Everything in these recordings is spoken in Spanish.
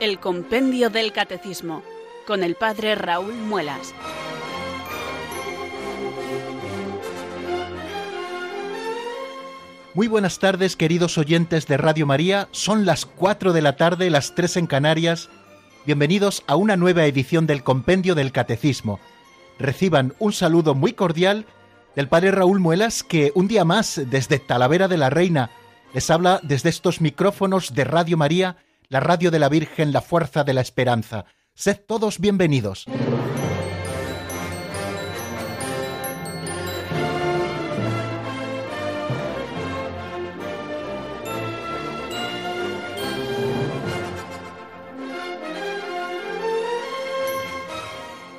El Compendio del Catecismo con el Padre Raúl Muelas. Muy buenas tardes queridos oyentes de Radio María, son las 4 de la tarde, las 3 en Canarias. Bienvenidos a una nueva edición del Compendio del Catecismo. Reciban un saludo muy cordial del Padre Raúl Muelas que un día más desde Talavera de la Reina les habla desde estos micrófonos de Radio María, la radio de la Virgen, la fuerza de la esperanza. Sed todos bienvenidos.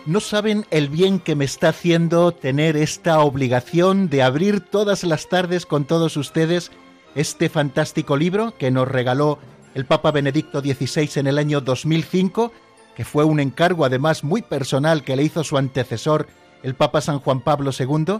No saben el bien que me está haciendo tener esta obligación de abrir todas las tardes con todos ustedes este fantástico libro que nos regaló el Papa Benedicto XVI en el año 2005, que fue un encargo además muy personal que le hizo su antecesor, el Papa San Juan Pablo II,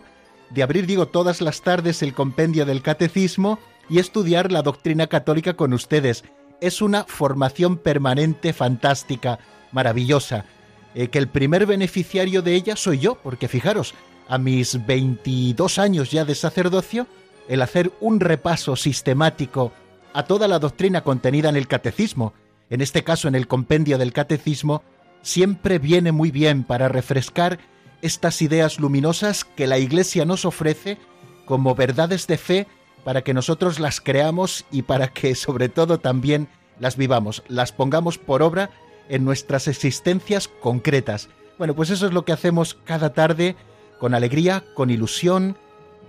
de abrir, digo, todas las tardes el compendio del catecismo y estudiar la doctrina católica con ustedes. Es una formación permanente fantástica, maravillosa, eh, que el primer beneficiario de ella soy yo, porque fijaros, a mis 22 años ya de sacerdocio, el hacer un repaso sistemático a toda la doctrina contenida en el catecismo, en este caso en el compendio del catecismo, siempre viene muy bien para refrescar estas ideas luminosas que la Iglesia nos ofrece como verdades de fe para que nosotros las creamos y para que sobre todo también las vivamos, las pongamos por obra en nuestras existencias concretas. Bueno, pues eso es lo que hacemos cada tarde con alegría, con ilusión,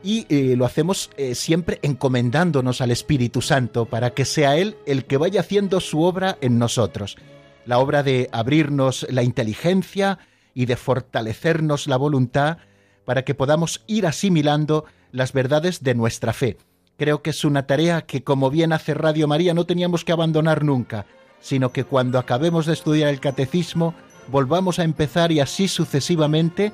y eh, lo hacemos eh, siempre encomendándonos al Espíritu Santo para que sea Él el que vaya haciendo su obra en nosotros. La obra de abrirnos la inteligencia y de fortalecernos la voluntad para que podamos ir asimilando las verdades de nuestra fe. Creo que es una tarea que, como bien hace Radio María, no teníamos que abandonar nunca, sino que cuando acabemos de estudiar el catecismo, volvamos a empezar y así sucesivamente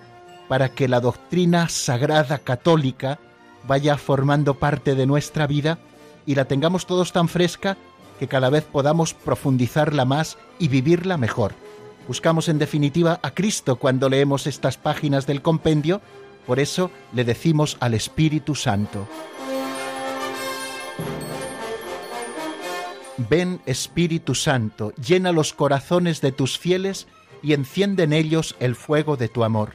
para que la doctrina sagrada católica vaya formando parte de nuestra vida y la tengamos todos tan fresca que cada vez podamos profundizarla más y vivirla mejor. Buscamos en definitiva a Cristo cuando leemos estas páginas del compendio, por eso le decimos al Espíritu Santo. Ven Espíritu Santo, llena los corazones de tus fieles y enciende en ellos el fuego de tu amor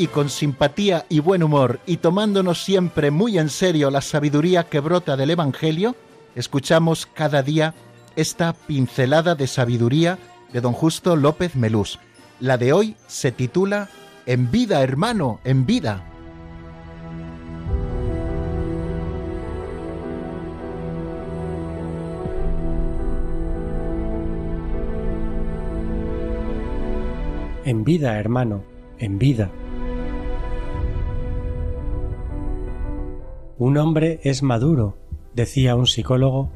Y con simpatía y buen humor y tomándonos siempre muy en serio la sabiduría que brota del Evangelio, escuchamos cada día esta pincelada de sabiduría de don Justo López Melús. La de hoy se titula En vida, hermano, en vida. En vida, hermano, en vida. Un hombre es maduro, decía un psicólogo,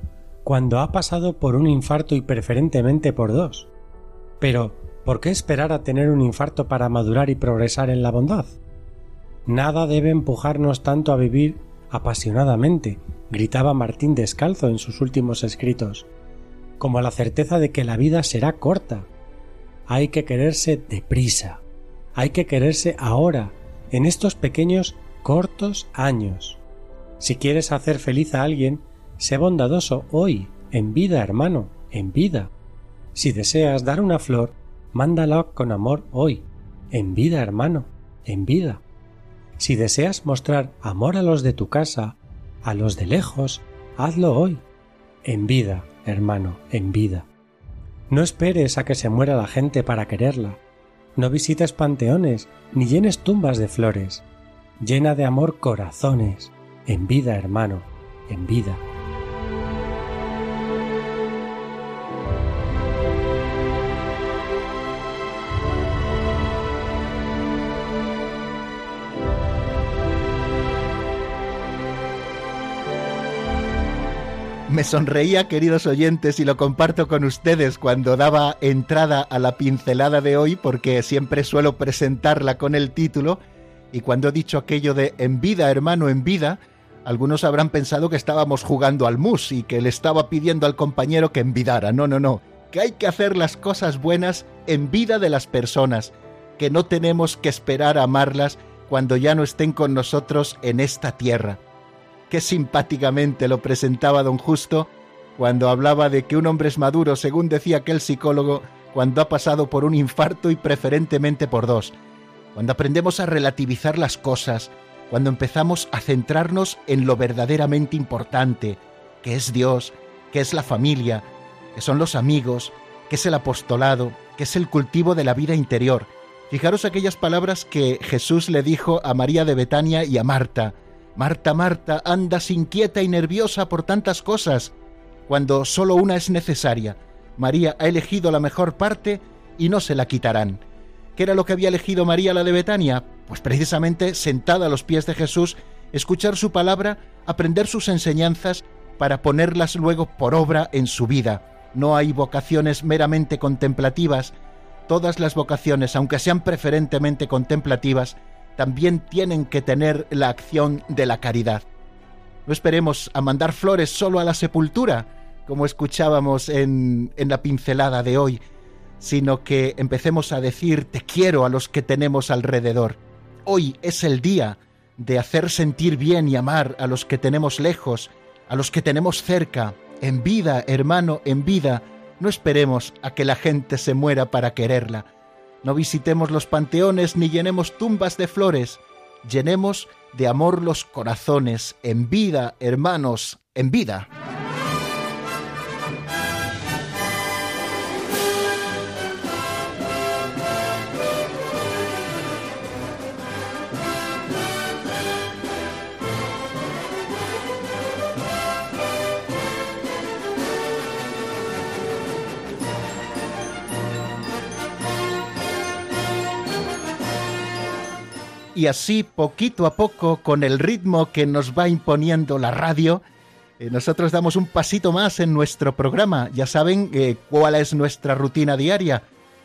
cuando ha pasado por un infarto y preferentemente por dos. Pero, ¿por qué esperar a tener un infarto para madurar y progresar en la bondad? Nada debe empujarnos tanto a vivir apasionadamente, gritaba Martín Descalzo en sus últimos escritos, como la certeza de que la vida será corta. Hay que quererse deprisa, hay que quererse ahora, en estos pequeños cortos años. Si quieres hacer feliz a alguien, sé bondadoso hoy, en vida, hermano, en vida. Si deseas dar una flor, mándala con amor hoy, en vida, hermano, en vida. Si deseas mostrar amor a los de tu casa, a los de lejos, hazlo hoy, en vida, hermano, en vida. No esperes a que se muera la gente para quererla. No visites panteones ni llenes tumbas de flores. Llena de amor corazones. En vida, hermano, en vida. Me sonreía, queridos oyentes, y lo comparto con ustedes cuando daba entrada a la pincelada de hoy, porque siempre suelo presentarla con el título, y cuando he dicho aquello de en vida, hermano, en vida, algunos habrán pensado que estábamos jugando al mus y que le estaba pidiendo al compañero que envidara. No, no, no, que hay que hacer las cosas buenas en vida de las personas, que no tenemos que esperar a amarlas cuando ya no estén con nosotros en esta tierra qué simpáticamente lo presentaba don Justo cuando hablaba de que un hombre es maduro, según decía aquel psicólogo, cuando ha pasado por un infarto y preferentemente por dos. Cuando aprendemos a relativizar las cosas, cuando empezamos a centrarnos en lo verdaderamente importante, que es Dios, que es la familia, que son los amigos, que es el apostolado, que es el cultivo de la vida interior. Fijaros aquellas palabras que Jesús le dijo a María de Betania y a Marta. Marta, Marta, andas inquieta y nerviosa por tantas cosas, cuando solo una es necesaria. María ha elegido la mejor parte y no se la quitarán. ¿Qué era lo que había elegido María la de Betania? Pues precisamente sentada a los pies de Jesús, escuchar su palabra, aprender sus enseñanzas para ponerlas luego por obra en su vida. No hay vocaciones meramente contemplativas. Todas las vocaciones, aunque sean preferentemente contemplativas, también tienen que tener la acción de la caridad. No esperemos a mandar flores solo a la sepultura, como escuchábamos en, en la pincelada de hoy, sino que empecemos a decir te quiero a los que tenemos alrededor. Hoy es el día de hacer sentir bien y amar a los que tenemos lejos, a los que tenemos cerca, en vida, hermano, en vida. No esperemos a que la gente se muera para quererla. No visitemos los panteones ni llenemos tumbas de flores, llenemos de amor los corazones, en vida, hermanos, en vida. Y así poquito a poco, con el ritmo que nos va imponiendo la radio, eh, nosotros damos un pasito más en nuestro programa. Ya saben eh, cuál es nuestra rutina diaria.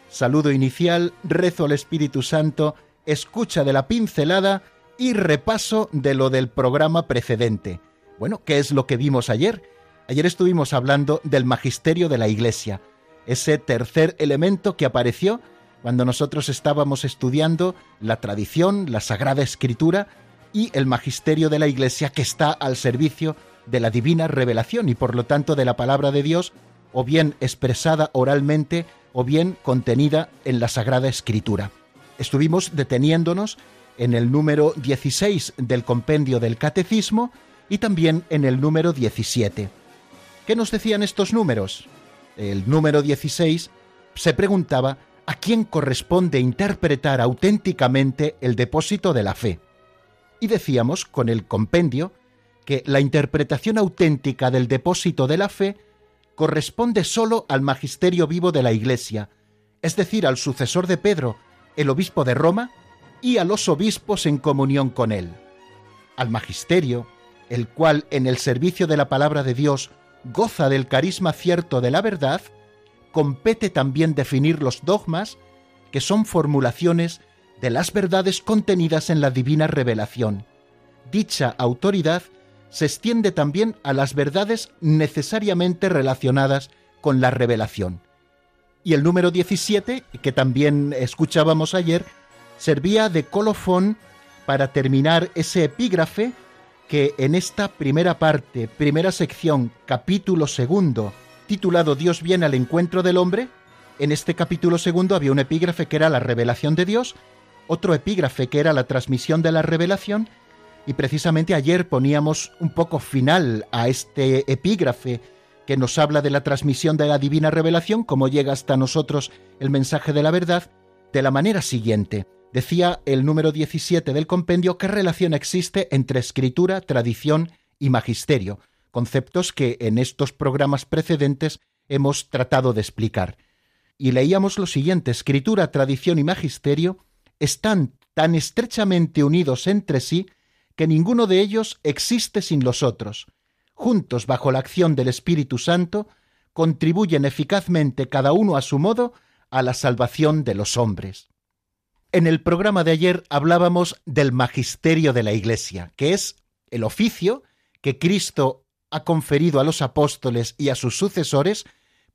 Saludo inicial, rezo al Espíritu Santo, escucha de la pincelada y repaso de lo del programa precedente. Bueno, ¿qué es lo que vimos ayer? Ayer estuvimos hablando del magisterio de la Iglesia, ese tercer elemento que apareció cuando nosotros estábamos estudiando la tradición, la Sagrada Escritura y el magisterio de la Iglesia que está al servicio de la divina revelación y por lo tanto de la palabra de Dios, o bien expresada oralmente o bien contenida en la Sagrada Escritura. Estuvimos deteniéndonos en el número 16 del compendio del Catecismo y también en el número 17. ¿Qué nos decían estos números? El número 16 se preguntaba a quién corresponde interpretar auténticamente el depósito de la fe. Y decíamos con el compendio que la interpretación auténtica del depósito de la fe corresponde sólo al magisterio vivo de la Iglesia, es decir, al sucesor de Pedro, el obispo de Roma, y a los obispos en comunión con él. Al magisterio, el cual en el servicio de la palabra de Dios goza del carisma cierto de la verdad, compete también definir los dogmas, que son formulaciones de las verdades contenidas en la divina revelación. Dicha autoridad se extiende también a las verdades necesariamente relacionadas con la revelación. Y el número 17, que también escuchábamos ayer, servía de colofón para terminar ese epígrafe que en esta primera parte, primera sección, capítulo segundo, titulado Dios viene al encuentro del hombre, en este capítulo segundo había un epígrafe que era la revelación de Dios, otro epígrafe que era la transmisión de la revelación, y precisamente ayer poníamos un poco final a este epígrafe que nos habla de la transmisión de la divina revelación, cómo llega hasta nosotros el mensaje de la verdad, de la manera siguiente. Decía el número 17 del compendio qué relación existe entre escritura, tradición y magisterio, conceptos que en estos programas precedentes hemos tratado de explicar. Y leíamos lo siguiente, escritura, tradición y magisterio están tan estrechamente unidos entre sí que ninguno de ellos existe sin los otros. Juntos bajo la acción del Espíritu Santo, contribuyen eficazmente cada uno a su modo a la salvación de los hombres. En el programa de ayer hablábamos del magisterio de la Iglesia, que es el oficio que Cristo ha conferido a los apóstoles y a sus sucesores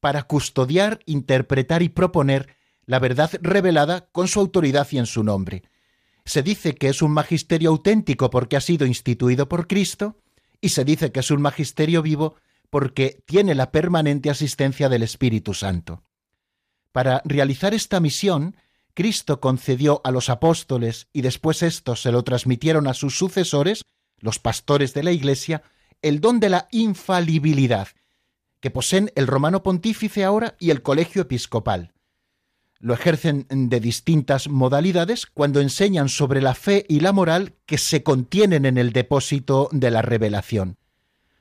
para custodiar, interpretar y proponer la verdad revelada con su autoridad y en su nombre. Se dice que es un magisterio auténtico porque ha sido instituido por Cristo y se dice que es un magisterio vivo porque tiene la permanente asistencia del Espíritu Santo. Para realizar esta misión, Cristo concedió a los apóstoles y después estos se lo transmitieron a sus sucesores, los pastores de la Iglesia, el don de la infalibilidad, que poseen el romano pontífice ahora y el colegio episcopal. Lo ejercen de distintas modalidades cuando enseñan sobre la fe y la moral que se contienen en el depósito de la revelación.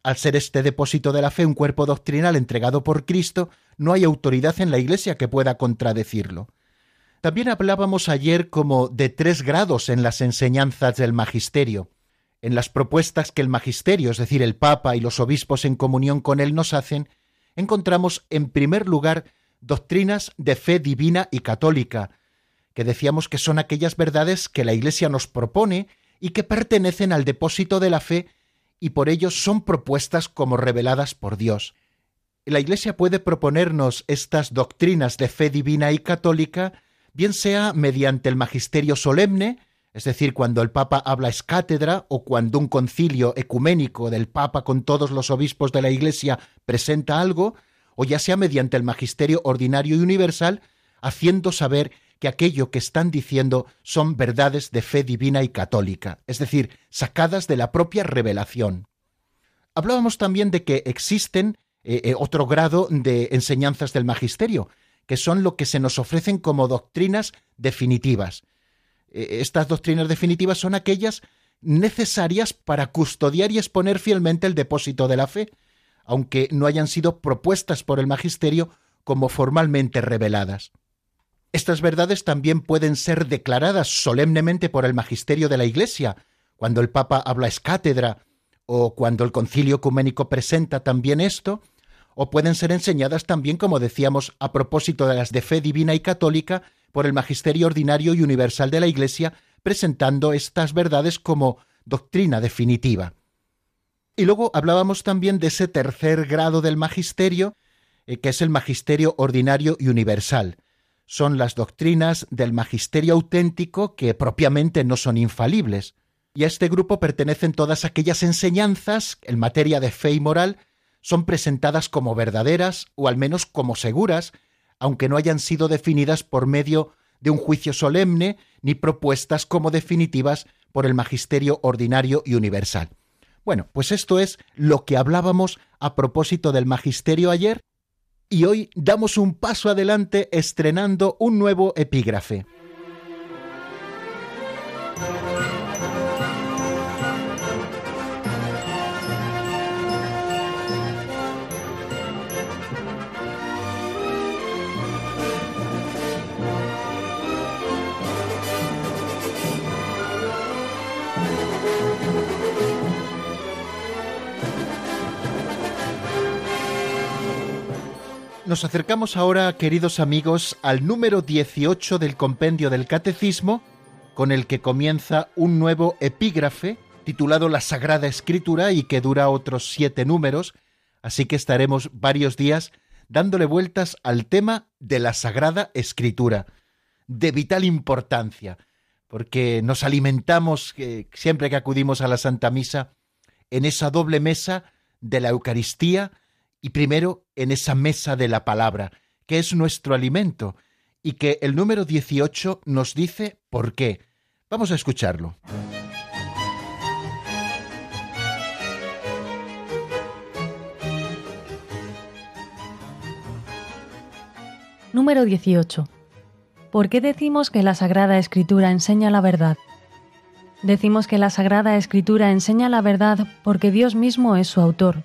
Al ser este depósito de la fe un cuerpo doctrinal entregado por Cristo, no hay autoridad en la Iglesia que pueda contradecirlo. También hablábamos ayer como de tres grados en las enseñanzas del magisterio. En las propuestas que el magisterio, es decir, el Papa y los obispos en comunión con él nos hacen, encontramos en primer lugar doctrinas de fe divina y católica, que decíamos que son aquellas verdades que la Iglesia nos propone y que pertenecen al depósito de la fe y por ello son propuestas como reveladas por Dios. La Iglesia puede proponernos estas doctrinas de fe divina y católica bien sea mediante el magisterio solemne, es decir, cuando el Papa habla es cátedra o cuando un concilio ecuménico del Papa con todos los obispos de la Iglesia presenta algo, o ya sea mediante el magisterio ordinario y universal, haciendo saber que aquello que están diciendo son verdades de fe divina y católica, es decir, sacadas de la propia revelación. Hablábamos también de que existen eh, eh, otro grado de enseñanzas del magisterio, que son lo que se nos ofrecen como doctrinas definitivas. E, estas doctrinas definitivas son aquellas necesarias para custodiar y exponer fielmente el depósito de la fe, aunque no hayan sido propuestas por el magisterio como formalmente reveladas. Estas verdades también pueden ser declaradas solemnemente por el magisterio de la Iglesia, cuando el Papa habla es cátedra, o cuando el concilio ecuménico presenta también esto, o pueden ser enseñadas también, como decíamos, a propósito de las de fe divina y católica, por el Magisterio Ordinario y Universal de la Iglesia, presentando estas verdades como doctrina definitiva. Y luego hablábamos también de ese tercer grado del Magisterio, eh, que es el Magisterio Ordinario y Universal. Son las doctrinas del Magisterio auténtico que propiamente no son infalibles. Y a este grupo pertenecen todas aquellas enseñanzas en materia de fe y moral son presentadas como verdaderas o al menos como seguras, aunque no hayan sido definidas por medio de un juicio solemne ni propuestas como definitivas por el magisterio ordinario y universal. Bueno, pues esto es lo que hablábamos a propósito del magisterio ayer y hoy damos un paso adelante estrenando un nuevo epígrafe. Nos acercamos ahora, queridos amigos, al número 18 del compendio del Catecismo, con el que comienza un nuevo epígrafe titulado La Sagrada Escritura y que dura otros siete números, así que estaremos varios días dándole vueltas al tema de la Sagrada Escritura, de vital importancia, porque nos alimentamos eh, siempre que acudimos a la Santa Misa en esa doble mesa de la Eucaristía, y primero en esa mesa de la palabra, que es nuestro alimento, y que el número 18 nos dice por qué. Vamos a escucharlo. Número 18. ¿Por qué decimos que la Sagrada Escritura enseña la verdad? Decimos que la Sagrada Escritura enseña la verdad porque Dios mismo es su autor,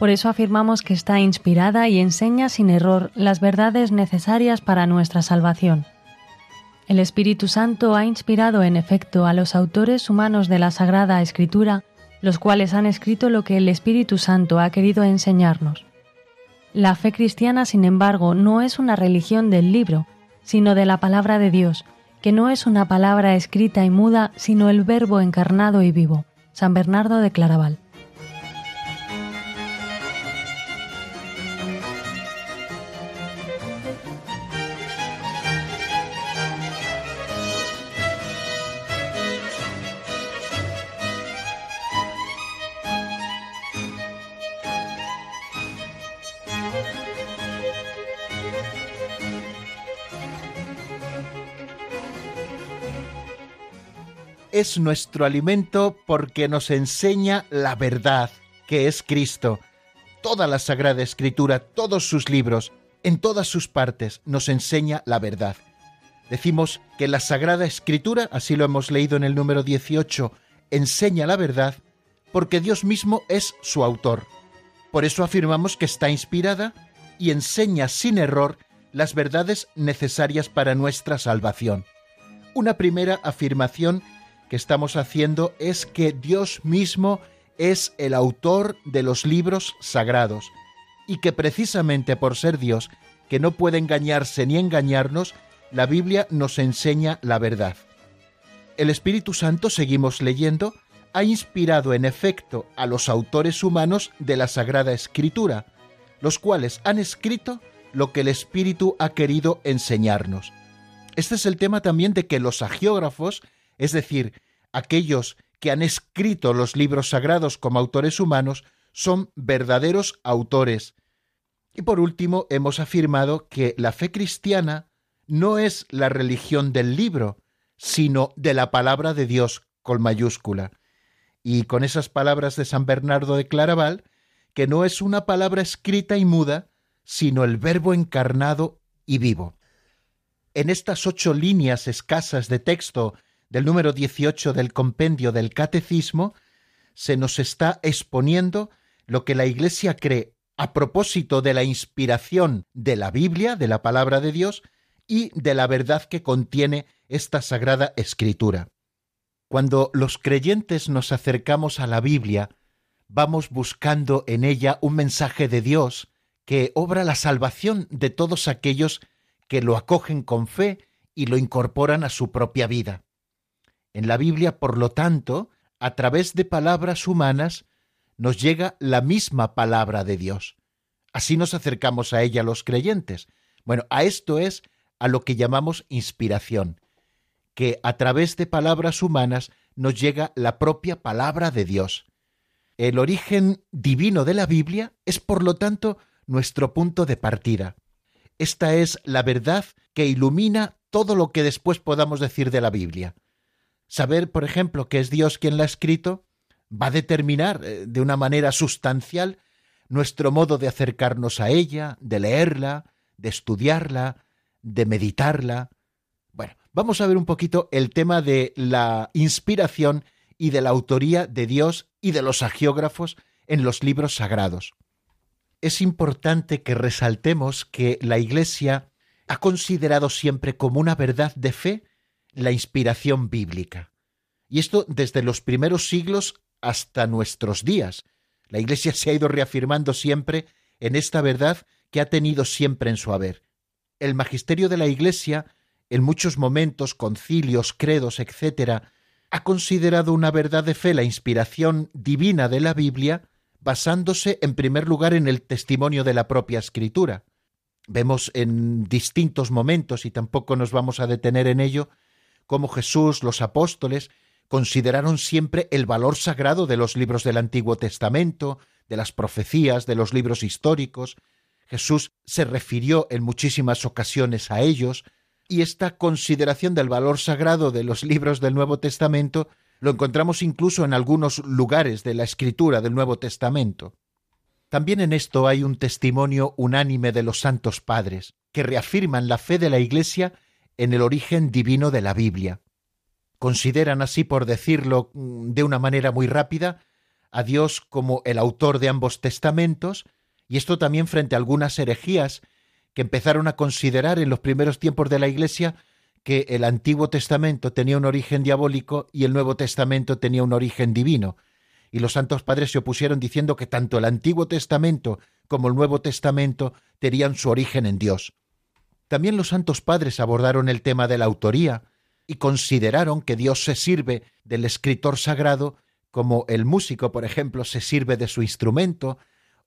por eso afirmamos que está inspirada y enseña sin error las verdades necesarias para nuestra salvación. El Espíritu Santo ha inspirado en efecto a los autores humanos de la Sagrada Escritura, los cuales han escrito lo que el Espíritu Santo ha querido enseñarnos. La fe cristiana, sin embargo, no es una religión del libro, sino de la palabra de Dios, que no es una palabra escrita y muda, sino el Verbo encarnado y vivo. San Bernardo de Claraval. Es nuestro alimento porque nos enseña la verdad, que es Cristo. Toda la Sagrada Escritura, todos sus libros, en todas sus partes, nos enseña la verdad. Decimos que la Sagrada Escritura, así lo hemos leído en el número 18, enseña la verdad porque Dios mismo es su autor. Por eso afirmamos que está inspirada y enseña sin error las verdades necesarias para nuestra salvación. Una primera afirmación que estamos haciendo es que Dios mismo es el autor de los libros sagrados y que precisamente por ser Dios, que no puede engañarse ni engañarnos, la Biblia nos enseña la verdad. El Espíritu Santo, seguimos leyendo, ha inspirado en efecto a los autores humanos de la Sagrada Escritura, los cuales han escrito lo que el Espíritu ha querido enseñarnos. Este es el tema también de que los agiógrafos es decir, aquellos que han escrito los libros sagrados como autores humanos, son verdaderos autores. Y por último, hemos afirmado que la fe cristiana no es la religión del libro, sino de la palabra de Dios con mayúscula. Y con esas palabras de San Bernardo de Claraval, que no es una palabra escrita y muda, sino el verbo encarnado y vivo. En estas ocho líneas escasas de texto del número 18 del compendio del Catecismo, se nos está exponiendo lo que la Iglesia cree a propósito de la inspiración de la Biblia, de la palabra de Dios, y de la verdad que contiene esta sagrada escritura. Cuando los creyentes nos acercamos a la Biblia, vamos buscando en ella un mensaje de Dios que obra la salvación de todos aquellos que lo acogen con fe y lo incorporan a su propia vida. En la Biblia, por lo tanto, a través de palabras humanas, nos llega la misma palabra de Dios. Así nos acercamos a ella los creyentes. Bueno, a esto es a lo que llamamos inspiración, que a través de palabras humanas nos llega la propia palabra de Dios. El origen divino de la Biblia es, por lo tanto, nuestro punto de partida. Esta es la verdad que ilumina todo lo que después podamos decir de la Biblia. Saber, por ejemplo, que es Dios quien la ha escrito, va a determinar eh, de una manera sustancial nuestro modo de acercarnos a ella, de leerla, de estudiarla, de meditarla. Bueno, vamos a ver un poquito el tema de la inspiración y de la autoría de Dios y de los agiógrafos en los libros sagrados. Es importante que resaltemos que la Iglesia ha considerado siempre como una verdad de fe la inspiración bíblica. Y esto desde los primeros siglos hasta nuestros días. La Iglesia se ha ido reafirmando siempre en esta verdad que ha tenido siempre en su haber. El magisterio de la Iglesia, en muchos momentos, concilios, credos, etc., ha considerado una verdad de fe la inspiración divina de la Biblia, basándose en primer lugar en el testimonio de la propia Escritura. Vemos en distintos momentos, y tampoco nos vamos a detener en ello, cómo Jesús, los apóstoles, consideraron siempre el valor sagrado de los libros del Antiguo Testamento, de las profecías, de los libros históricos. Jesús se refirió en muchísimas ocasiones a ellos, y esta consideración del valor sagrado de los libros del Nuevo Testamento lo encontramos incluso en algunos lugares de la escritura del Nuevo Testamento. También en esto hay un testimonio unánime de los santos padres. que reafirman la fe de la Iglesia en el origen divino de la Biblia. Consideran así, por decirlo mm, de una manera muy rápida, a Dios como el autor de ambos testamentos, y esto también frente a algunas herejías que empezaron a considerar en los primeros tiempos de la Iglesia que el Antiguo Testamento tenía un origen diabólico y el Nuevo Testamento tenía un origen divino. Y los santos padres se opusieron diciendo que tanto el Antiguo Testamento como el Nuevo Testamento tenían su origen en Dios. También los santos padres abordaron el tema de la autoría y consideraron que Dios se sirve del escritor sagrado como el músico, por ejemplo, se sirve de su instrumento,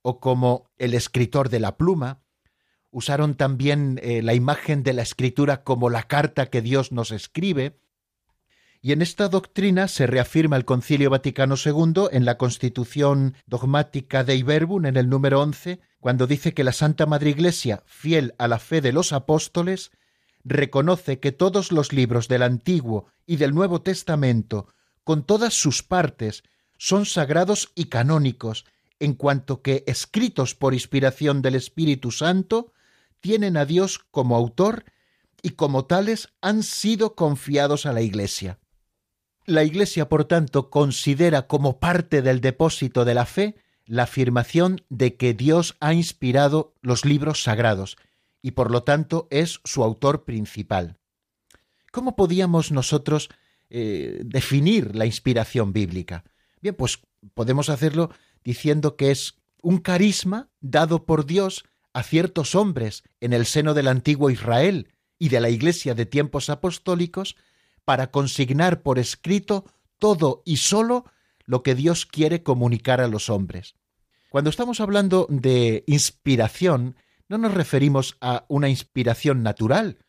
o como el escritor de la pluma. Usaron también eh, la imagen de la escritura como la carta que Dios nos escribe. Y en esta doctrina se reafirma el Concilio Vaticano II en la Constitución dogmática de Iberbun en el número 11, cuando dice que la Santa Madre Iglesia, fiel a la fe de los apóstoles, reconoce que todos los libros del Antiguo y del Nuevo Testamento con todas sus partes, son sagrados y canónicos, en cuanto que, escritos por inspiración del Espíritu Santo, tienen a Dios como autor y como tales han sido confiados a la Iglesia. La Iglesia, por tanto, considera como parte del depósito de la fe la afirmación de que Dios ha inspirado los libros sagrados y por lo tanto es su autor principal. ¿Cómo podíamos nosotros eh, definir la inspiración bíblica? Bien, pues podemos hacerlo diciendo que es un carisma dado por Dios a ciertos hombres en el seno del antiguo Israel y de la Iglesia de tiempos apostólicos para consignar por escrito todo y sólo lo que Dios quiere comunicar a los hombres. Cuando estamos hablando de inspiración, no nos referimos a una inspiración natural,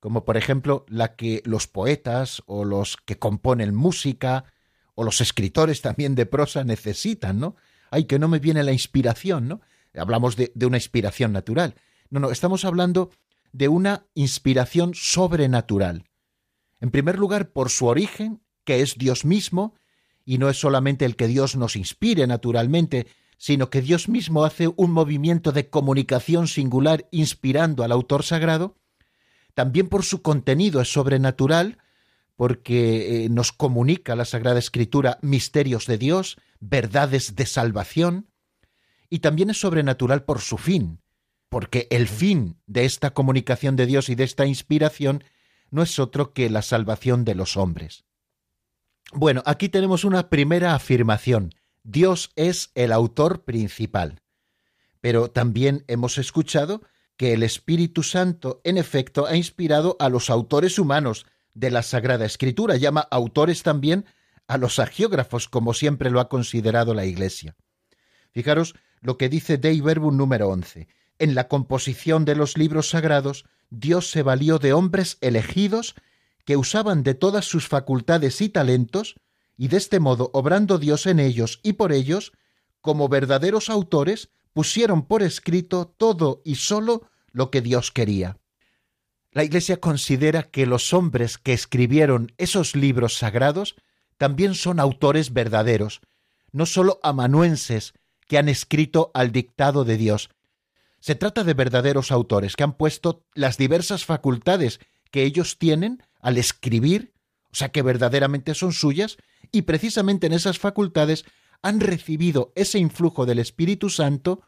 como por ejemplo la que los poetas o los que componen música o los escritores también de prosa necesitan, ¿no? Ay, que no me viene la inspiración, ¿no? Hablamos de, de una inspiración natural. No, no, estamos hablando de una inspiración sobrenatural. En primer lugar, por su origen, que es Dios mismo, y no es solamente el que Dios nos inspire naturalmente, sino que Dios mismo hace un movimiento de comunicación singular inspirando al autor sagrado, también por su contenido es sobrenatural, porque eh, nos comunica la Sagrada Escritura misterios de Dios, verdades de salvación, y también es sobrenatural por su fin, porque el fin de esta comunicación de Dios y de esta inspiración no es otro que la salvación de los hombres. Bueno, aquí tenemos una primera afirmación. Dios es el autor principal. Pero también hemos escuchado que el Espíritu Santo, en efecto, ha inspirado a los autores humanos de la Sagrada Escritura, llama autores también a los agiógrafos, como siempre lo ha considerado la Iglesia. Fijaros lo que dice Dei Verbum número 11. En la composición de los libros sagrados, Dios se valió de hombres elegidos que usaban de todas sus facultades y talentos, y de este modo, obrando Dios en ellos y por ellos, como verdaderos autores, pusieron por escrito todo y sólo lo que Dios quería. La Iglesia considera que los hombres que escribieron esos libros sagrados también son autores verdaderos, no sólo amanuenses que han escrito al dictado de Dios. Se trata de verdaderos autores que han puesto las diversas facultades que ellos tienen al escribir, o sea que verdaderamente son suyas, y precisamente en esas facultades han recibido ese influjo del Espíritu Santo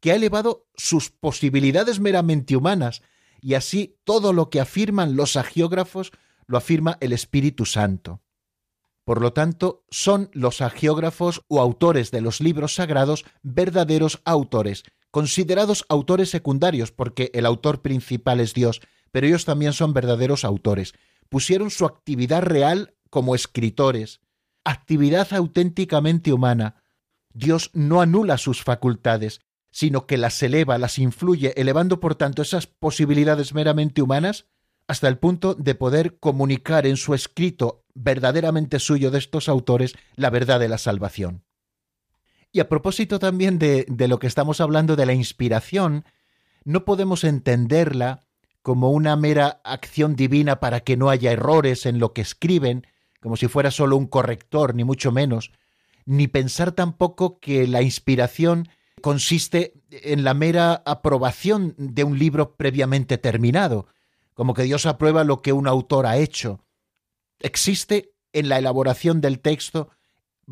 que ha elevado sus posibilidades meramente humanas, y así todo lo que afirman los agiógrafos lo afirma el Espíritu Santo. Por lo tanto, son los agiógrafos o autores de los libros sagrados verdaderos autores, considerados autores secundarios porque el autor principal es Dios, pero ellos también son verdaderos autores. Pusieron su actividad real como escritores, actividad auténticamente humana. Dios no anula sus facultades, sino que las eleva, las influye, elevando por tanto esas posibilidades meramente humanas hasta el punto de poder comunicar en su escrito verdaderamente suyo de estos autores la verdad de la salvación. Y a propósito también de, lo que estamos hablando de la inspiración, no podemos entenderla como una mera acción divina para que no haya errores en lo que escriben, como si fuera solo un corrector, ni mucho menos, ni pensar tampoco que la inspiración consiste en la mera aprobación de un libro previamente terminado, como que Dios aprueba lo que un autor ha hecho. Existe en la elaboración del texto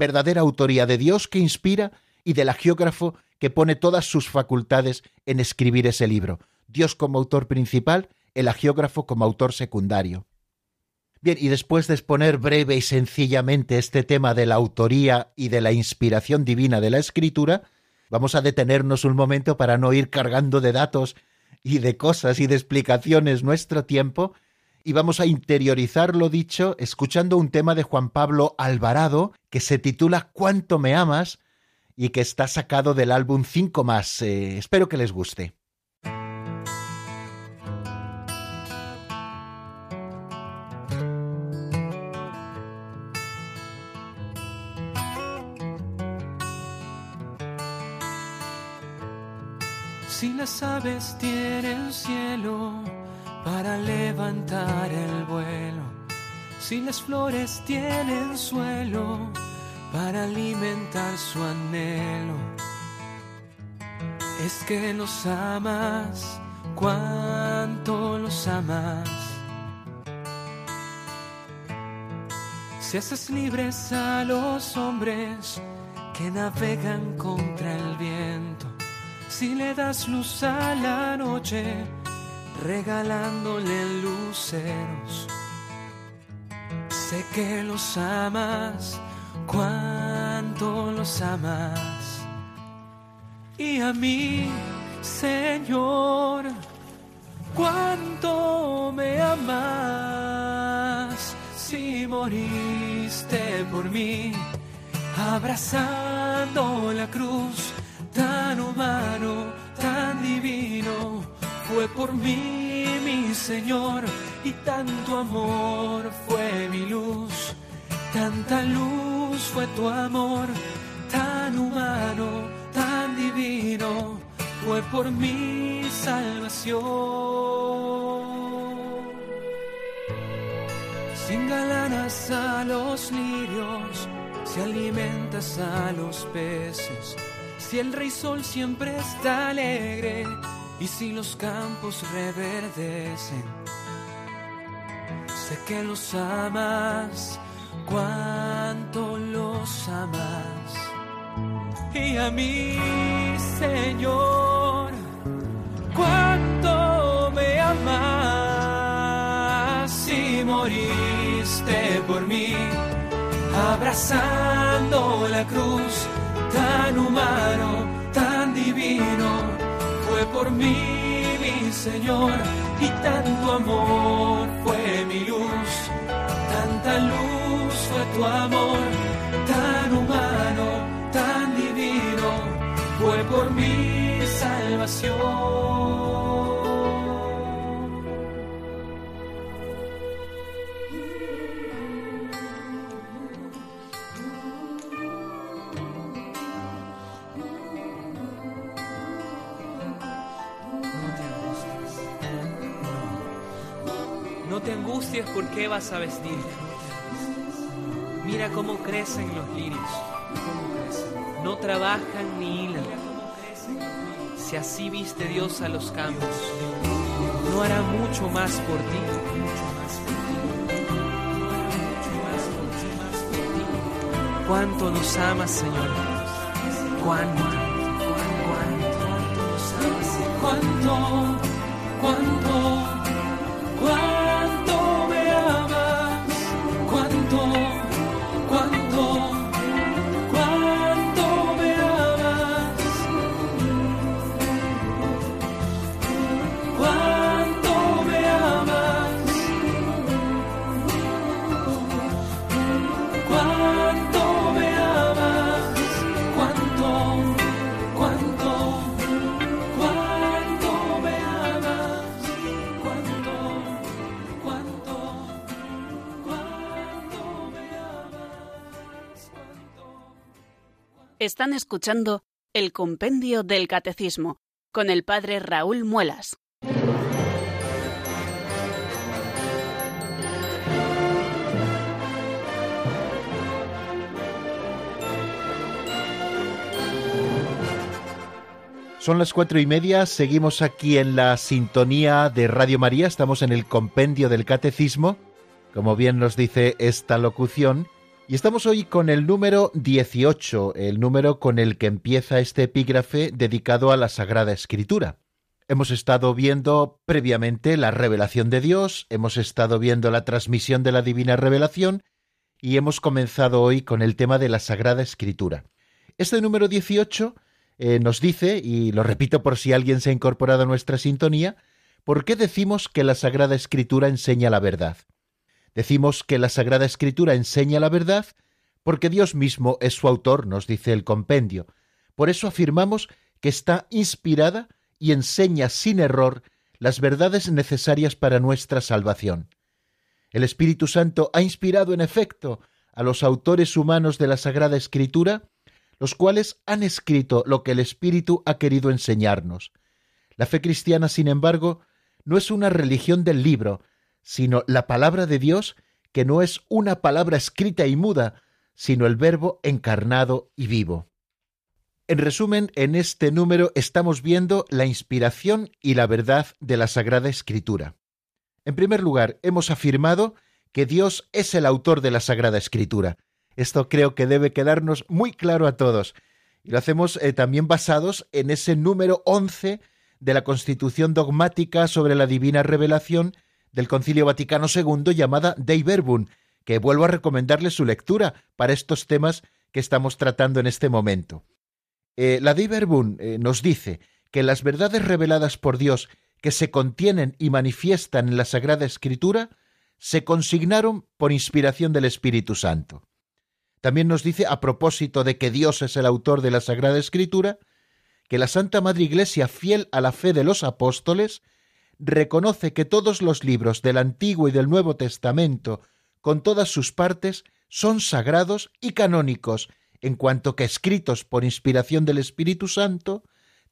verdadera autoría de Dios que inspira y del agiógrafo que pone todas sus facultades en escribir ese libro. Dios como autor principal, el agiógrafo como autor secundario. Bien, y después de exponer breve y sencillamente este tema de la autoría y de la inspiración divina de la escritura, vamos a detenernos un momento para no ir cargando de datos y de cosas y de explicaciones nuestro tiempo, y vamos a interiorizar lo dicho escuchando un tema de Juan Pablo Alvarado que se titula Cuánto me amas y que está sacado del álbum 5 más. Eh, espero que les guste. Si las aves tienen cielo para levantar el vuelo, si las flores tienen suelo para alimentar su anhelo, es que los amas, cuánto los amas. Si haces libres a los hombres que navegan contra el viento, si le das luz a la noche, regalándole luceros. Sé que los amas, cuánto los amas. Y a mí, Señor, cuánto me amas. Si moriste por mí, abrazando la cruz tan humano, tan divino, fue por mí mi Señor, y tanto amor fue mi luz, tanta luz fue tu amor, tan humano, tan divino, fue por mi salvación. Sin galanas a los lirios, si alimentas a los peces, si el rey sol siempre está alegre y si los campos reverdecen, sé que los amas, cuánto los amas. Y a mí, Señor, cuánto me amas si moriste por mí, abrazando la cruz tan humano, tan divino, fue por mí mi Señor, y tanto amor fue mi luz, tanta luz fue tu amor, tan humano, tan divino, fue por mi salvación. Por qué vas a vestirte. Mira cómo crecen los lirios. No trabajan ni hilan. Si así viste Dios a los campos, no hará mucho más por ti. Cuánto nos amas, Señor. Cuánto, cuánto, cuánto, cuánto, cuánto Están escuchando el Compendio del Catecismo con el Padre Raúl Muelas. Son las cuatro y media, seguimos aquí en la sintonía de Radio María, estamos en el compendio del catecismo, como bien nos dice esta locución, y estamos hoy con el número 18, el número con el que empieza este epígrafe dedicado a la Sagrada Escritura. Hemos estado viendo previamente la revelación de Dios, hemos estado viendo la transmisión de la divina revelación y hemos comenzado hoy con el tema de la Sagrada Escritura. Este número 18 eh, nos dice, y lo repito por si alguien se ha incorporado a nuestra sintonía, ¿por qué decimos que la Sagrada Escritura enseña la verdad? Decimos que la Sagrada Escritura enseña la verdad porque Dios mismo es su autor, nos dice el compendio. Por eso afirmamos que está inspirada y enseña sin error las verdades necesarias para nuestra salvación. El Espíritu Santo ha inspirado en efecto a los autores humanos de la Sagrada Escritura los cuales han escrito lo que el Espíritu ha querido enseñarnos. La fe cristiana, sin embargo, no es una religión del libro, sino la palabra de Dios, que no es una palabra escrita y muda, sino el verbo encarnado y vivo. En resumen, en este número estamos viendo la inspiración y la verdad de la Sagrada Escritura. En primer lugar, hemos afirmado que Dios es el autor de la Sagrada Escritura, esto creo que debe quedarnos muy claro a todos. Y lo hacemos eh, también basados en ese número 11 de la Constitución dogmática sobre la divina revelación del Concilio Vaticano II llamada Dei Verbum, que vuelvo a recomendarle su lectura para estos temas que estamos tratando en este momento. Eh, la Dei Verbum eh, nos dice que las verdades reveladas por Dios que se contienen y manifiestan en la Sagrada Escritura se consignaron por inspiración del Espíritu Santo. También nos dice, a propósito de que Dios es el autor de la Sagrada Escritura, que la Santa Madre Iglesia, fiel a la fe de los apóstoles, reconoce que todos los libros del Antiguo y del Nuevo Testamento, con todas sus partes, son sagrados y canónicos, en cuanto que escritos por inspiración del Espíritu Santo,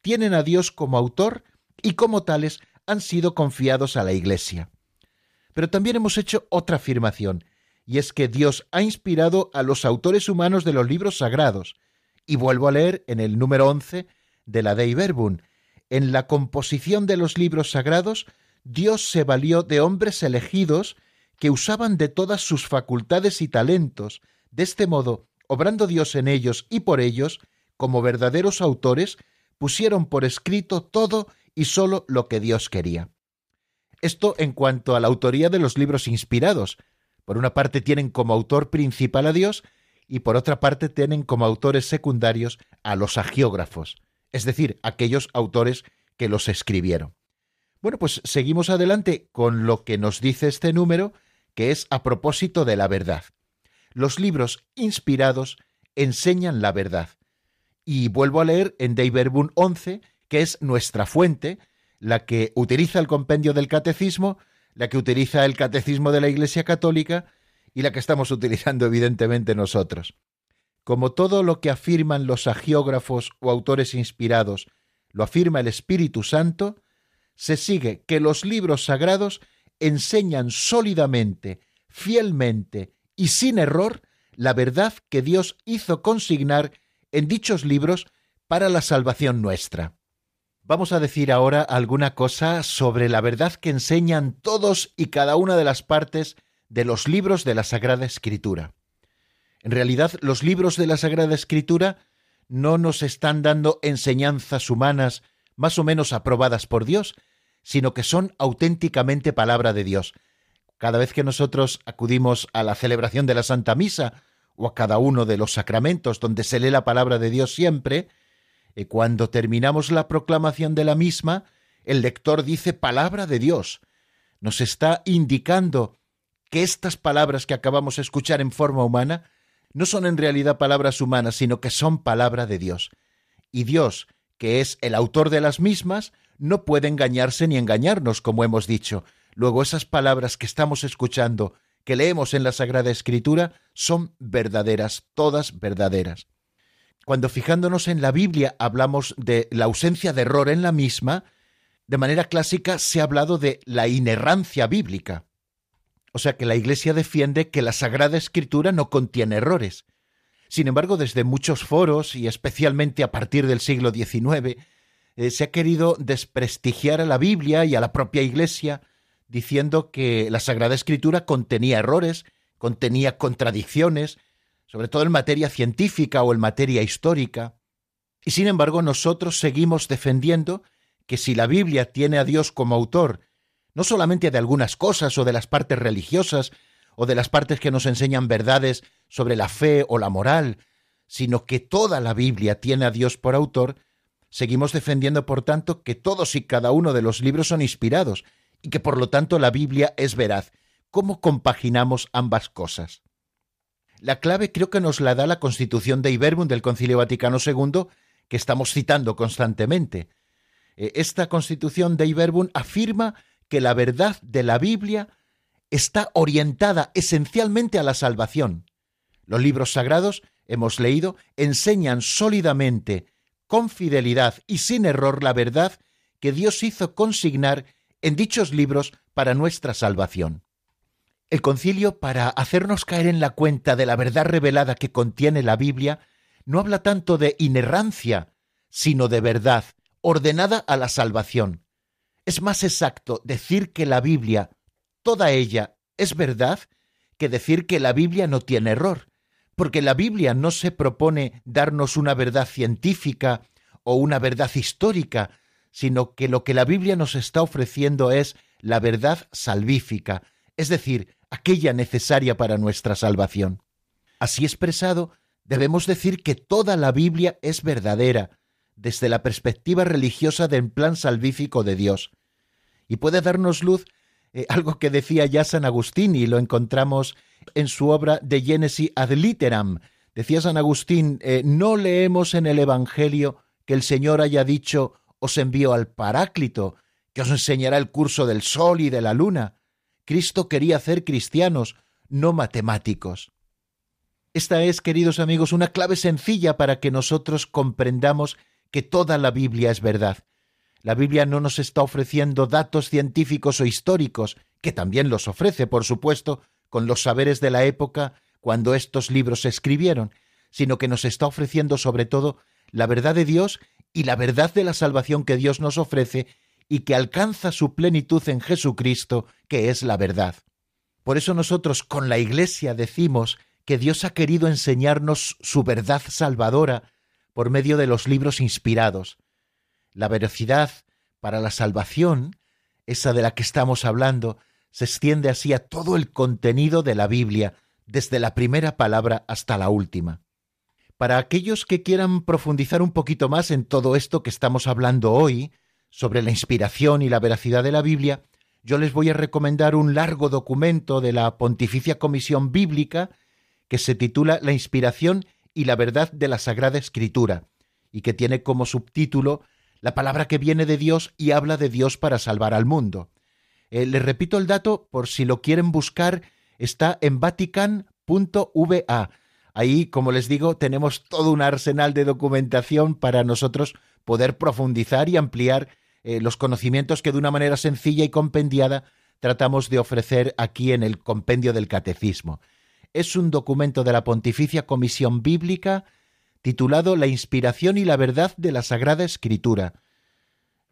tienen a Dios como autor y como tales han sido confiados a la Iglesia. Pero también hemos hecho otra afirmación, y es que Dios ha inspirado a los autores humanos de los libros sagrados. Y vuelvo a leer en el número 11 de la Dei Verbum. En la composición de los libros sagrados, Dios se valió de hombres elegidos que usaban de todas sus facultades y talentos. De este modo, obrando Dios en ellos y por ellos, como verdaderos autores, pusieron por escrito todo y sólo lo que Dios quería. Esto en cuanto a la autoría de los libros inspirados, por una parte tienen como autor principal a Dios y por otra parte tienen como autores secundarios a los agiógrafos, es decir, aquellos autores que los escribieron. Bueno, pues seguimos adelante con lo que nos dice este número, que es a propósito de la verdad. Los libros inspirados enseñan la verdad. Y vuelvo a leer en Dei Verbum 11, que es nuestra fuente, la que utiliza el compendio del catecismo la que utiliza el catecismo de la Iglesia Católica y la que estamos utilizando evidentemente nosotros. Como todo lo que afirman los agiógrafos o autores inspirados lo afirma el Espíritu Santo, se sigue que los libros sagrados enseñan sólidamente, fielmente y sin error la verdad que Dios hizo consignar en dichos libros para la salvación nuestra. Vamos a decir ahora alguna cosa sobre la verdad que enseñan todos y cada una de las partes de los libros de la Sagrada Escritura. En realidad, los libros de la Sagrada Escritura no nos están dando enseñanzas humanas más o menos aprobadas por Dios, sino que son auténticamente palabra de Dios. Cada vez que nosotros acudimos a la celebración de la Santa Misa o a cada uno de los sacramentos donde se lee la palabra de Dios siempre, y cuando terminamos la proclamación de la misma, el lector dice palabra de Dios. Nos está indicando que estas palabras que acabamos de escuchar en forma humana no son en realidad palabras humanas, sino que son palabra de Dios. Y Dios, que es el autor de las mismas, no puede engañarse ni engañarnos, como hemos dicho. Luego esas palabras que estamos escuchando, que leemos en la Sagrada Escritura, son verdaderas, todas verdaderas. Cuando fijándonos en la Biblia hablamos de la ausencia de error en la misma, de manera clásica se ha hablado de la inerrancia bíblica. O sea que la Iglesia defiende que la Sagrada Escritura no contiene errores. Sin embargo, desde muchos foros, y especialmente a partir del siglo XIX, eh, se ha querido desprestigiar a la Biblia y a la propia Iglesia, diciendo que la Sagrada Escritura contenía errores, contenía contradicciones, sobre todo en materia científica o en materia histórica. Y sin embargo nosotros seguimos defendiendo que si la Biblia tiene a Dios como autor, no solamente de algunas cosas o de las partes religiosas, o de las partes que nos enseñan verdades sobre la fe o la moral, sino que toda la Biblia tiene a Dios por autor, seguimos defendiendo, por tanto, que todos y cada uno de los libros son inspirados y que por lo tanto la Biblia es veraz. ¿Cómo compaginamos ambas cosas? La clave creo que nos la da la Constitución de Iberbum del Concilio Vaticano II, que estamos citando constantemente. Eh, esta Constitución de Iberbum afirma que la verdad de la Biblia está orientada esencialmente a la salvación. Los libros sagrados, hemos leído, enseñan sólidamente, con fidelidad y sin error la verdad que Dios hizo consignar en dichos libros para nuestra salvación. El concilio, para hacernos caer en la cuenta de la verdad revelada que contiene la Biblia, no habla tanto de inerrancia, sino de verdad, ordenada a la salvación. Es más exacto decir que la Biblia, toda ella, es verdad que decir que la Biblia no tiene error, porque la Biblia no se propone darnos una verdad científica o una verdad histórica, sino que lo que la Biblia nos está ofreciendo es la verdad salvífica, es decir, aquella necesaria para nuestra salvación. Así expresado, debemos decir que toda la Biblia es verdadera, desde la perspectiva religiosa del plan salvífico de Dios, y puede darnos luz eh, algo que decía ya San Agustín y lo encontramos en su obra de Genesis ad literam. Decía San Agustín, eh, no leemos en el Evangelio que el Señor haya dicho os envío al Paráclito, que os enseñará el curso del sol y de la luna. Cristo quería hacer cristianos, no matemáticos. Esta es, queridos amigos, una clave sencilla para que nosotros comprendamos que toda la Biblia es verdad. La Biblia no nos está ofreciendo datos científicos o históricos, que también los ofrece, por supuesto, con los saberes de la época cuando estos libros se escribieron, sino que nos está ofreciendo sobre todo la verdad de Dios y la verdad de la salvación que Dios nos ofrece y que alcanza su plenitud en Jesucristo, que es la verdad. Por eso nosotros con la Iglesia decimos que Dios ha querido enseñarnos su verdad salvadora por medio de los libros inspirados. La veracidad para la salvación, esa de la que estamos hablando, se extiende así a todo el contenido de la Biblia, desde la primera palabra hasta la última. Para aquellos que quieran profundizar un poquito más en todo esto que estamos hablando hoy, sobre la inspiración y la veracidad de la Biblia, yo les voy a recomendar un largo documento de la Pontificia Comisión Bíblica que se titula La inspiración y la verdad de la Sagrada Escritura, y que tiene como subtítulo La palabra que viene de Dios y habla de Dios para salvar al mundo. Eh, les repito el dato por si lo quieren buscar, está en vatican.va Ahí, como les digo, tenemos todo un arsenal de documentación para nosotros poder profundizar y ampliar eh, los conocimientos que de una manera sencilla y compendiada tratamos de ofrecer aquí en el compendio del catecismo. Es un documento de la Pontificia Comisión Bíblica titulado La inspiración y la verdad de la Sagrada Escritura.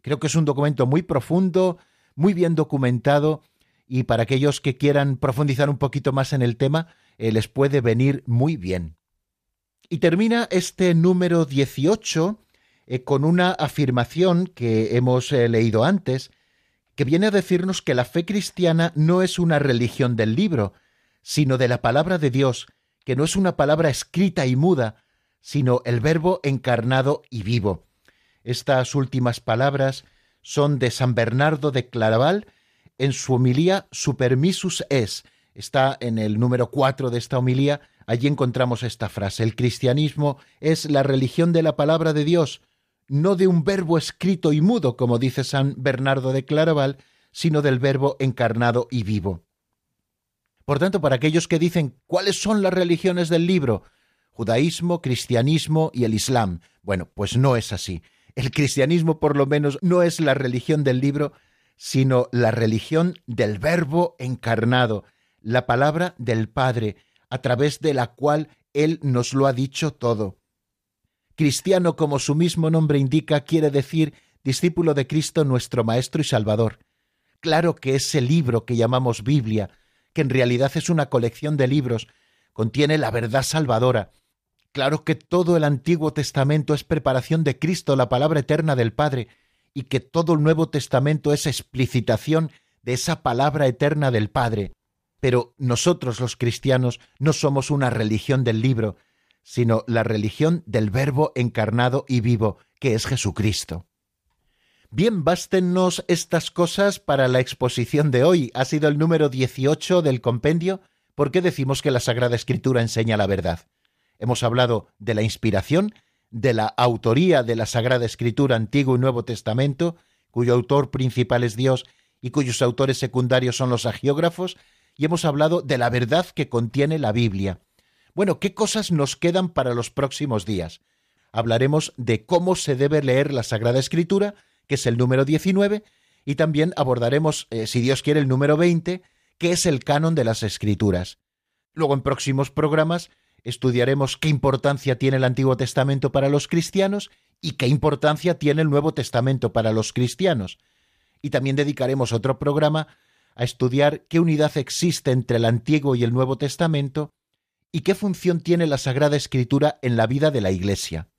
Creo que es un documento muy profundo, muy bien documentado, y para aquellos que quieran profundizar un poquito más en el tema, eh, les puede venir muy bien. Y termina este número 18 eh, con una afirmación que hemos eh, leído antes, que viene a decirnos que la fe cristiana no es una religión del libro, sino de la palabra de Dios, que no es una palabra escrita y muda, sino el verbo encarnado y vivo. Estas últimas palabras son de San Bernardo de Claraval. En su homilía Supermissus es, está en el número 4 de esta homilía, allí encontramos esta frase, el cristianismo es la religión de la palabra de Dios, no de un verbo escrito y mudo, como dice San Bernardo de Claraval, sino del verbo encarnado y vivo. Por tanto, para aquellos que dicen cuáles son las religiones del libro, judaísmo, cristianismo y el islam, bueno, pues no es así. El cristianismo por lo menos no es la religión del libro, sino la religión del verbo encarnado, la palabra del Padre, a través de la cual Él nos lo ha dicho todo. Cristiano, como su mismo nombre indica, quiere decir discípulo de Cristo nuestro Maestro y Salvador. Claro que ese libro que llamamos Biblia, que en realidad es una colección de libros, contiene la verdad salvadora. Claro que todo el Antiguo Testamento es preparación de Cristo, la palabra eterna del Padre, y que todo el Nuevo Testamento es explicitación de esa palabra eterna del Padre. Pero nosotros los cristianos no somos una religión del libro, sino la religión del Verbo encarnado y vivo, que es Jesucristo. Bien, bástennos estas cosas para la exposición de hoy. Ha sido el número 18 del compendio. ¿Por qué decimos que la Sagrada Escritura enseña la verdad? Hemos hablado de la inspiración, de la autoría de la Sagrada Escritura Antiguo y Nuevo Testamento, cuyo autor principal es Dios y cuyos autores secundarios son los agiógrafos, y hemos hablado de la verdad que contiene la Biblia. Bueno, ¿qué cosas nos quedan para los próximos días? Hablaremos de cómo se debe leer la Sagrada Escritura que es el número 19, y también abordaremos, eh, si Dios quiere, el número 20, que es el canon de las escrituras. Luego, en próximos programas, estudiaremos qué importancia tiene el Antiguo Testamento para los cristianos y qué importancia tiene el Nuevo Testamento para los cristianos. Y también dedicaremos otro programa a estudiar qué unidad existe entre el Antiguo y el Nuevo Testamento y qué función tiene la Sagrada Escritura en la vida de la Iglesia.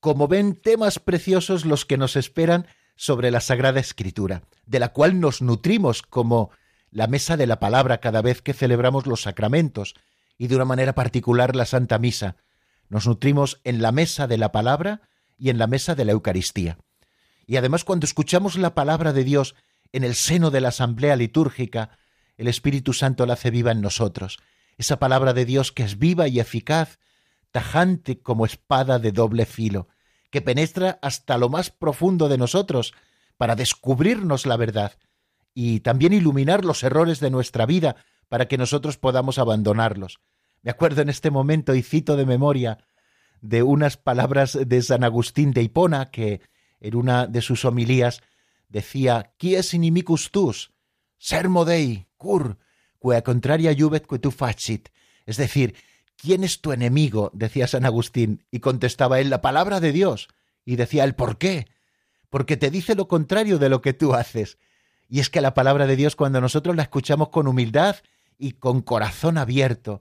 Como ven, temas preciosos los que nos esperan sobre la Sagrada Escritura, de la cual nos nutrimos como la mesa de la palabra cada vez que celebramos los sacramentos y de una manera particular la Santa Misa. Nos nutrimos en la mesa de la palabra y en la mesa de la Eucaristía. Y además cuando escuchamos la palabra de Dios en el seno de la asamblea litúrgica, el Espíritu Santo la hace viva en nosotros. Esa palabra de Dios que es viva y eficaz tajante como espada de doble filo, que penetra hasta lo más profundo de nosotros para descubrirnos la verdad y también iluminar los errores de nuestra vida para que nosotros podamos abandonarlos. Me acuerdo en este momento y cito de memoria de unas palabras de San Agustín de Hipona que en una de sus homilías decía Quies inimicus tus, sermo dei, cur, quea contraria juvet que tu facit, es decir, ¿Quién es tu enemigo? decía San Agustín, y contestaba él la palabra de Dios, y decía él, ¿por qué? Porque te dice lo contrario de lo que tú haces. Y es que la palabra de Dios, cuando nosotros la escuchamos con humildad y con corazón abierto,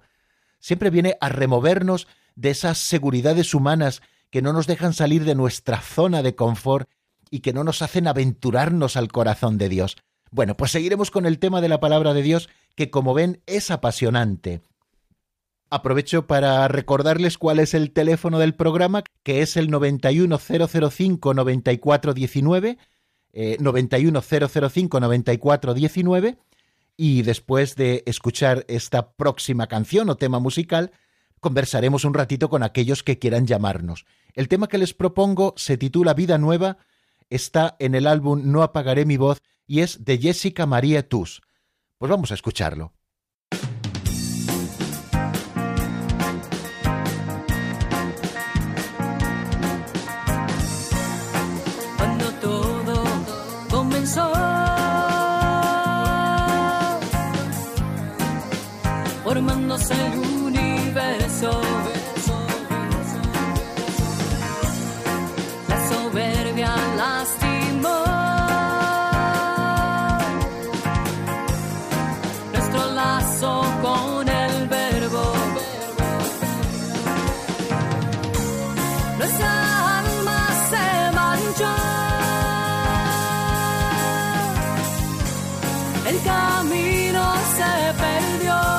siempre viene a removernos de esas seguridades humanas que no nos dejan salir de nuestra zona de confort y que no nos hacen aventurarnos al corazón de Dios. Bueno, pues seguiremos con el tema de la palabra de Dios, que como ven es apasionante. Aprovecho para recordarles cuál es el teléfono del programa, que es el 91005-9419, eh, 91005-9419, y después de escuchar esta próxima canción o tema musical, conversaremos un ratito con aquellos que quieran llamarnos. El tema que les propongo se titula Vida Nueva, está en el álbum No apagaré mi voz y es de Jessica María Tus. Pues vamos a escucharlo. Formándose el universo. La soberbia lastimó nuestro lazo con el verbo. Nuestra alma se manchó. El camino se perdió.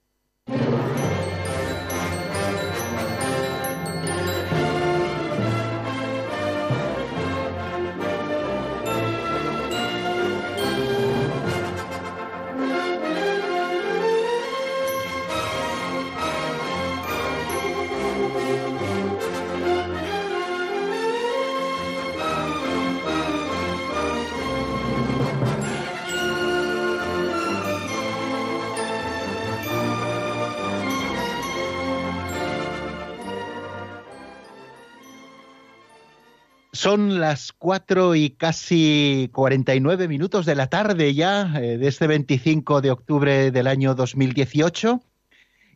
Son las cuatro y casi 49 minutos de la tarde ya eh, de este 25 de octubre del año 2018.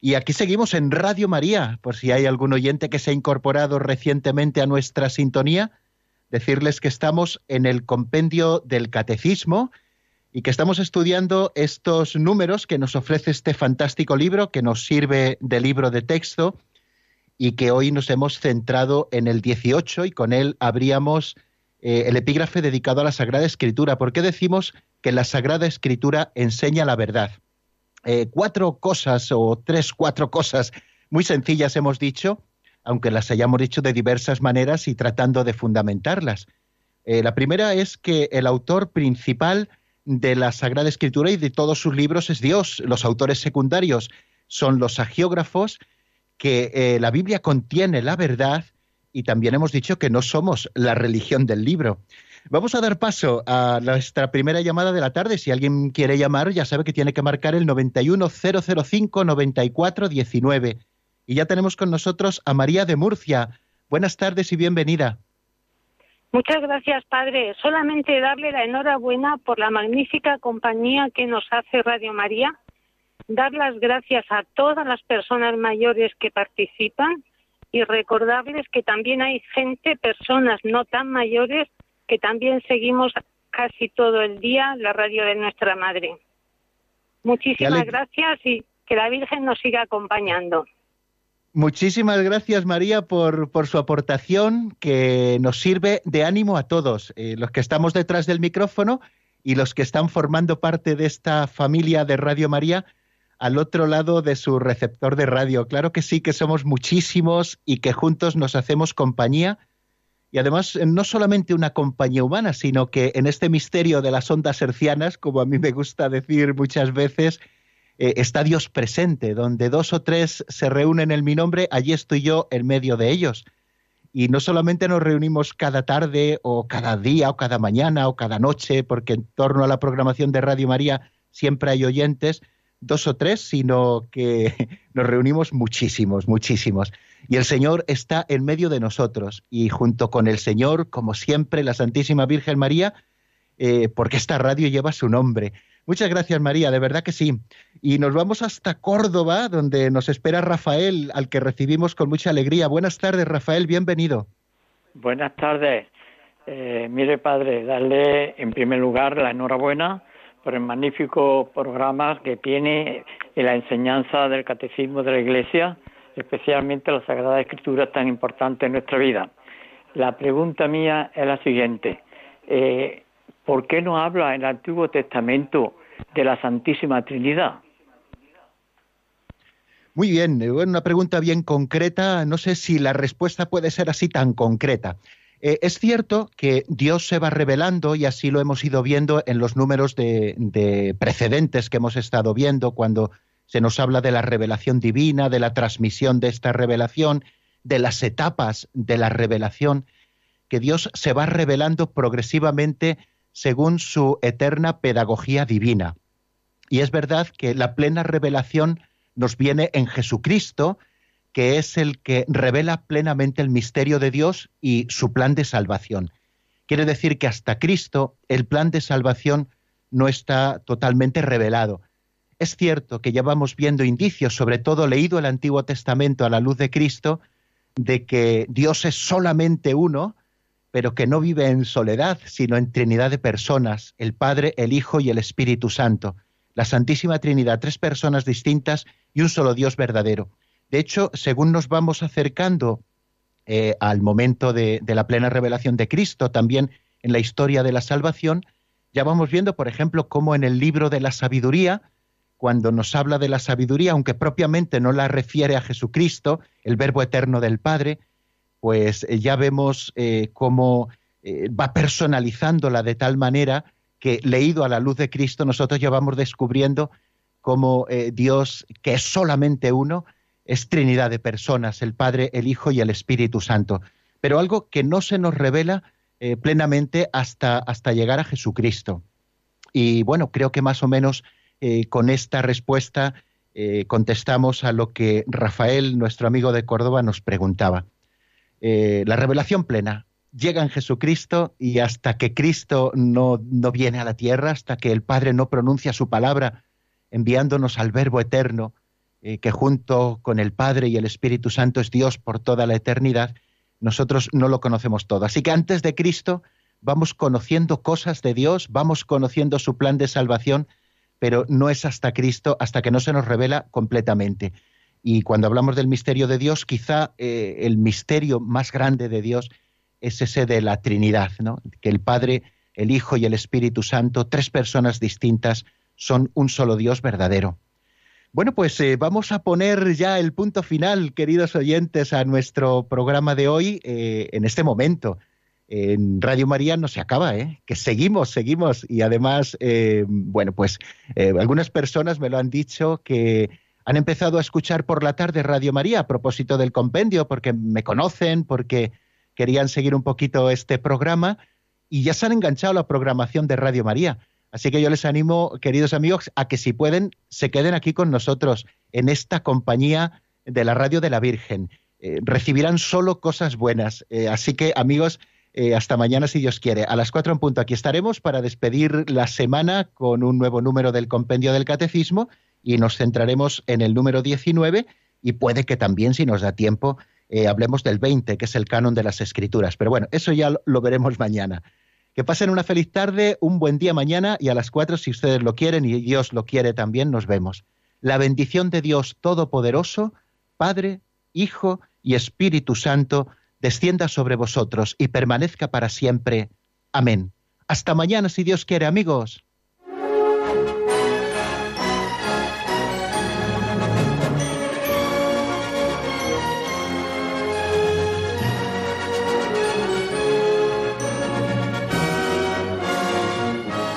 Y aquí seguimos en Radio María, por si hay algún oyente que se ha incorporado recientemente a nuestra sintonía, decirles que estamos en el compendio del Catecismo y que estamos estudiando estos números que nos ofrece este fantástico libro que nos sirve de libro de texto y que hoy nos hemos centrado en el 18 y con él abríamos eh, el epígrafe dedicado a la Sagrada Escritura. ¿Por qué decimos que la Sagrada Escritura enseña la verdad? Eh, cuatro cosas o tres, cuatro cosas muy sencillas hemos dicho, aunque las hayamos dicho de diversas maneras y tratando de fundamentarlas. Eh, la primera es que el autor principal de la Sagrada Escritura y de todos sus libros es Dios. Los autores secundarios son los agiógrafos que eh, la Biblia contiene la verdad y también hemos dicho que no somos la religión del libro. Vamos a dar paso a nuestra primera llamada de la tarde. Si alguien quiere llamar, ya sabe que tiene que marcar el 910059419. Y ya tenemos con nosotros a María de Murcia. Buenas tardes y bienvenida. Muchas gracias, padre. Solamente darle la enhorabuena por la magnífica compañía que nos hace Radio María dar las gracias a todas las personas mayores que participan y recordarles que también hay gente, personas no tan mayores, que también seguimos casi todo el día la radio de nuestra madre. Muchísimas gracias y que la Virgen nos siga acompañando. Muchísimas gracias María por, por su aportación que nos sirve de ánimo a todos, eh, los que estamos detrás del micrófono y los que están formando parte de esta familia de Radio María al otro lado de su receptor de radio. Claro que sí, que somos muchísimos y que juntos nos hacemos compañía. Y además, no solamente una compañía humana, sino que en este misterio de las ondas hercianas, como a mí me gusta decir muchas veces, eh, está Dios presente, donde dos o tres se reúnen en mi nombre, allí estoy yo en medio de ellos. Y no solamente nos reunimos cada tarde o cada día o cada mañana o cada noche, porque en torno a la programación de Radio María siempre hay oyentes, dos o tres, sino que nos reunimos muchísimos, muchísimos. Y el Señor está en medio de nosotros y junto con el Señor, como siempre, la Santísima Virgen María, eh, porque esta radio lleva su nombre. Muchas gracias María, de verdad que sí. Y nos vamos hasta Córdoba, donde nos espera Rafael, al que recibimos con mucha alegría. Buenas tardes, Rafael, bienvenido. Buenas tardes. Eh, mire, padre, darle en primer lugar la enhorabuena por el magnífico programa que tiene en la enseñanza del catecismo de la Iglesia, especialmente la Sagrada Escritura tan importante en nuestra vida. La pregunta mía es la siguiente. Eh, ¿Por qué no habla en el Antiguo Testamento de la Santísima Trinidad? Muy bien, una pregunta bien concreta. No sé si la respuesta puede ser así tan concreta. Eh, es cierto que Dios se va revelando y así lo hemos ido viendo en los números de, precedentes que hemos estado viendo cuando se nos habla de la revelación divina, de la transmisión de esta revelación, de las etapas de la revelación, que Dios se va revelando progresivamente según su eterna pedagogía divina. Y es verdad que la plena revelación nos viene en Jesucristo, que es el que revela plenamente el misterio de Dios y su plan de salvación. Quiere decir que hasta Cristo el plan de salvación no está totalmente revelado. Es cierto que ya vamos viendo indicios, sobre todo leído el Antiguo Testamento a la luz de Cristo, de que Dios es solamente uno, pero que no vive en soledad, sino en Trinidad de personas, el Padre, el Hijo y el Espíritu Santo. La Santísima Trinidad, tres personas distintas y un solo Dios verdadero. De hecho, según nos vamos acercando eh, al momento de, la plena revelación de Cristo, también en la historia de la salvación, Ya vamos viendo, por ejemplo, cómo en el libro de la sabiduría, cuando nos habla de la sabiduría, aunque propiamente no la refiere a Jesucristo, el verbo eterno del Padre, pues eh, ya vemos eh, cómo va personalizándola de tal manera que leído a la luz de Cristo nosotros ya vamos descubriendo cómo Dios, que es solamente uno, es Trinidad de personas, el Padre, el Hijo y el Espíritu Santo. Pero algo que no se nos revela plenamente hasta, hasta llegar a Jesucristo. Y bueno, creo que más o menos con esta respuesta contestamos a lo que Rafael, nuestro amigo de Córdoba, nos preguntaba. Eh, la revelación plena llega en Jesucristo y hasta que Cristo no, no viene a la tierra, hasta que el Padre no pronuncia su palabra, enviándonos al Verbo eterno, eh, que junto con el Padre y el Espíritu Santo es Dios por toda la eternidad, nosotros no lo conocemos todo. Así que antes de Cristo vamos conociendo cosas de Dios, vamos conociendo su plan de salvación, pero no es hasta Cristo, hasta que no se nos revela completamente. Y cuando hablamos del misterio de Dios, quizá eh, el misterio más grande de Dios es ese de la Trinidad, ¿no? que el Padre, el Hijo y el Espíritu Santo, tres personas distintas, son un solo Dios verdadero. Bueno, pues eh, vamos a poner ya el punto final, queridos oyentes, a nuestro programa de hoy eh, en este momento. En Radio María no se acaba, ¿eh? que seguimos, seguimos. Y además, bueno, pues algunas personas me lo han dicho que han empezado a escuchar por la tarde Radio María a propósito del compendio, porque me conocen, porque querían seguir un poquito este programa y ya se han enganchado a la programación de Radio María. Así que yo les animo, queridos amigos, a que si pueden, se queden aquí con nosotros en esta compañía de la Radio de la Virgen. Eh, recibirán solo cosas buenas. Eh, así que, amigos, eh, hasta mañana si Dios quiere. A las cuatro en punto aquí estaremos para despedir la semana con un nuevo número del Compendio del Catecismo y nos centraremos en el número 19 y puede que también, si nos da tiempo, hablemos del 20, que es el canon de las escrituras. Pero bueno, eso ya lo veremos mañana. Que pasen una feliz tarde, un buen día mañana y a las 4, si ustedes lo quieren y Dios lo quiere también, nos vemos. La bendición de Dios Todopoderoso, Padre, Hijo y Espíritu Santo, descienda sobre vosotros y permanezca para siempre. Amén. Hasta mañana, si Dios quiere, amigos.